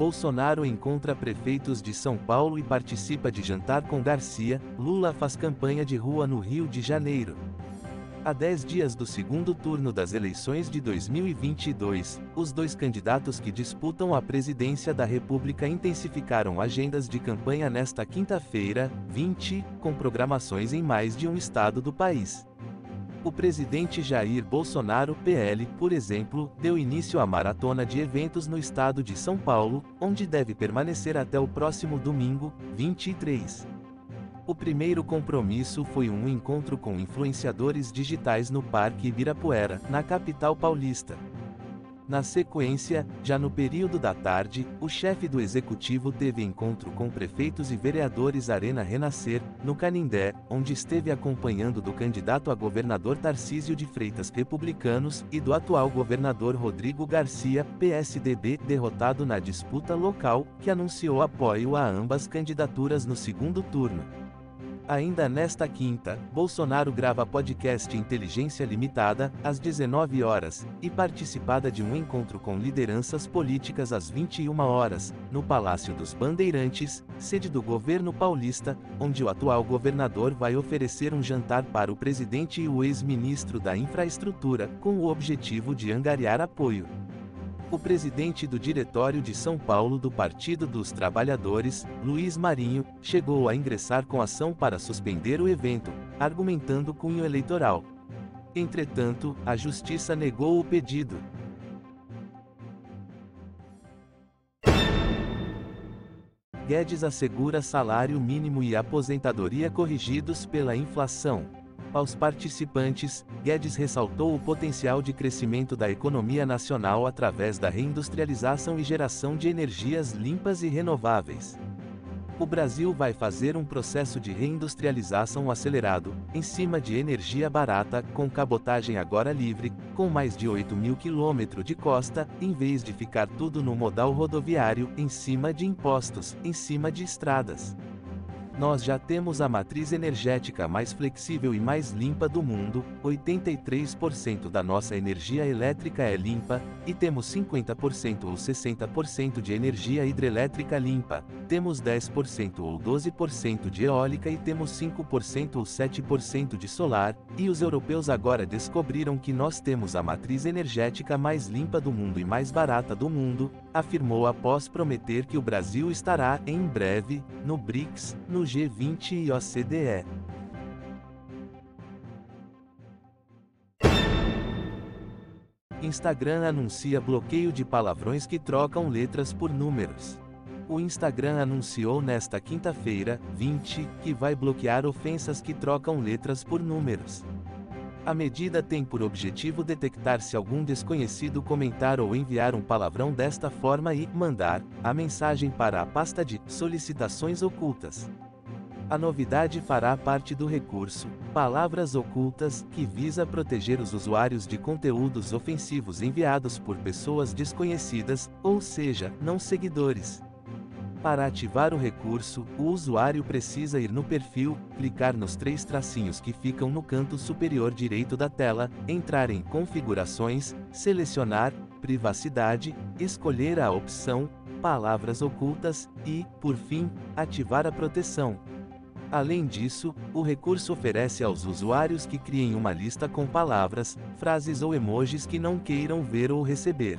Bolsonaro encontra prefeitos de São Paulo e participa de jantar com Garcia. Lula faz campanha de rua no Rio de Janeiro. A 10 dias do segundo turno das eleições de 2022, os dois candidatos que disputam a presidência da República intensificaram agendas de campanha nesta quinta-feira, 20, com programações em mais de um estado do país. O presidente Jair Bolsonaro, PL, por exemplo, deu início à maratona de eventos no estado de São Paulo, onde deve permanecer até o próximo domingo, 23. O primeiro compromisso foi um encontro com influenciadores digitais no Parque Ibirapuera, na capital paulista. Na sequência, já no período da tarde, o chefe do executivo teve encontro com prefeitos e vereadores Arena Renascer, no Canindé, onde esteve acompanhando do candidato a governador Tarcísio de Freitas Republicanos e do atual governador Rodrigo Garcia, PSDB, derrotado na disputa local, que anunciou apoio a ambas candidaturas no segundo turno. Ainda nesta quinta, Bolsonaro grava podcast Inteligência Limitada, às 19 horas, e participada de um encontro com lideranças políticas às 21 horas, no Palácio dos Bandeirantes, sede do governo paulista, onde o atual governador vai oferecer um jantar para o presidente e o ex-ministro da Infraestrutura, com o objetivo de angariar apoio. O presidente do Diretório de São Paulo do Partido dos Trabalhadores, Luiz Marinho, chegou a ingressar com ação para suspender o evento, argumentando cunho eleitoral. Entretanto, a justiça negou o pedido. Guedes assegura salário mínimo e aposentadoria corrigidos pela inflação. Aos participantes, Guedes ressaltou o potencial de crescimento da economia nacional através da reindustrialização e geração de energias limpas e renováveis. O Brasil vai fazer um processo de reindustrialização acelerado, em cima de energia barata, com cabotagem agora livre, com mais de 8 mil quilômetros de costa, em vez de ficar tudo no modal rodoviário, em cima de impostos, em cima de estradas. Nós já temos a matriz energética mais flexível e mais limpa do mundo, 83% da nossa energia elétrica é limpa, e temos 50% ou 60% de energia hidrelétrica limpa, temos 10% ou 12% de eólica e temos 5% ou 7% de solar, e os europeus agora descobriram que nós temos a matriz energética mais limpa do mundo e mais barata do mundo, afirmou após prometer que o Brasil estará, em breve, no BRICS, no G20 e OCDE. Instagram anuncia bloqueio de palavrões que trocam letras por números. O Instagram anunciou nesta quinta-feira, 20, que vai bloquear ofensas que trocam letras por números. A medida tem por objetivo detectar se algum desconhecido comentar ou enviar um palavrão desta forma e mandar a mensagem para a pasta de solicitações ocultas. A novidade fará parte do recurso Palavras Ocultas, que visa proteger os usuários de conteúdos ofensivos enviados por pessoas desconhecidas, ou seja, não seguidores. Para ativar o recurso, o usuário precisa ir no perfil, clicar nos três tracinhos que ficam no canto superior direito da tela, entrar em Configurações, selecionar Privacidade, escolher a opção Palavras Ocultas e, por fim, ativar a proteção. Além disso, o recurso oferece aos usuários que criem uma lista com palavras, frases ou emojis que não queiram ver ou receber.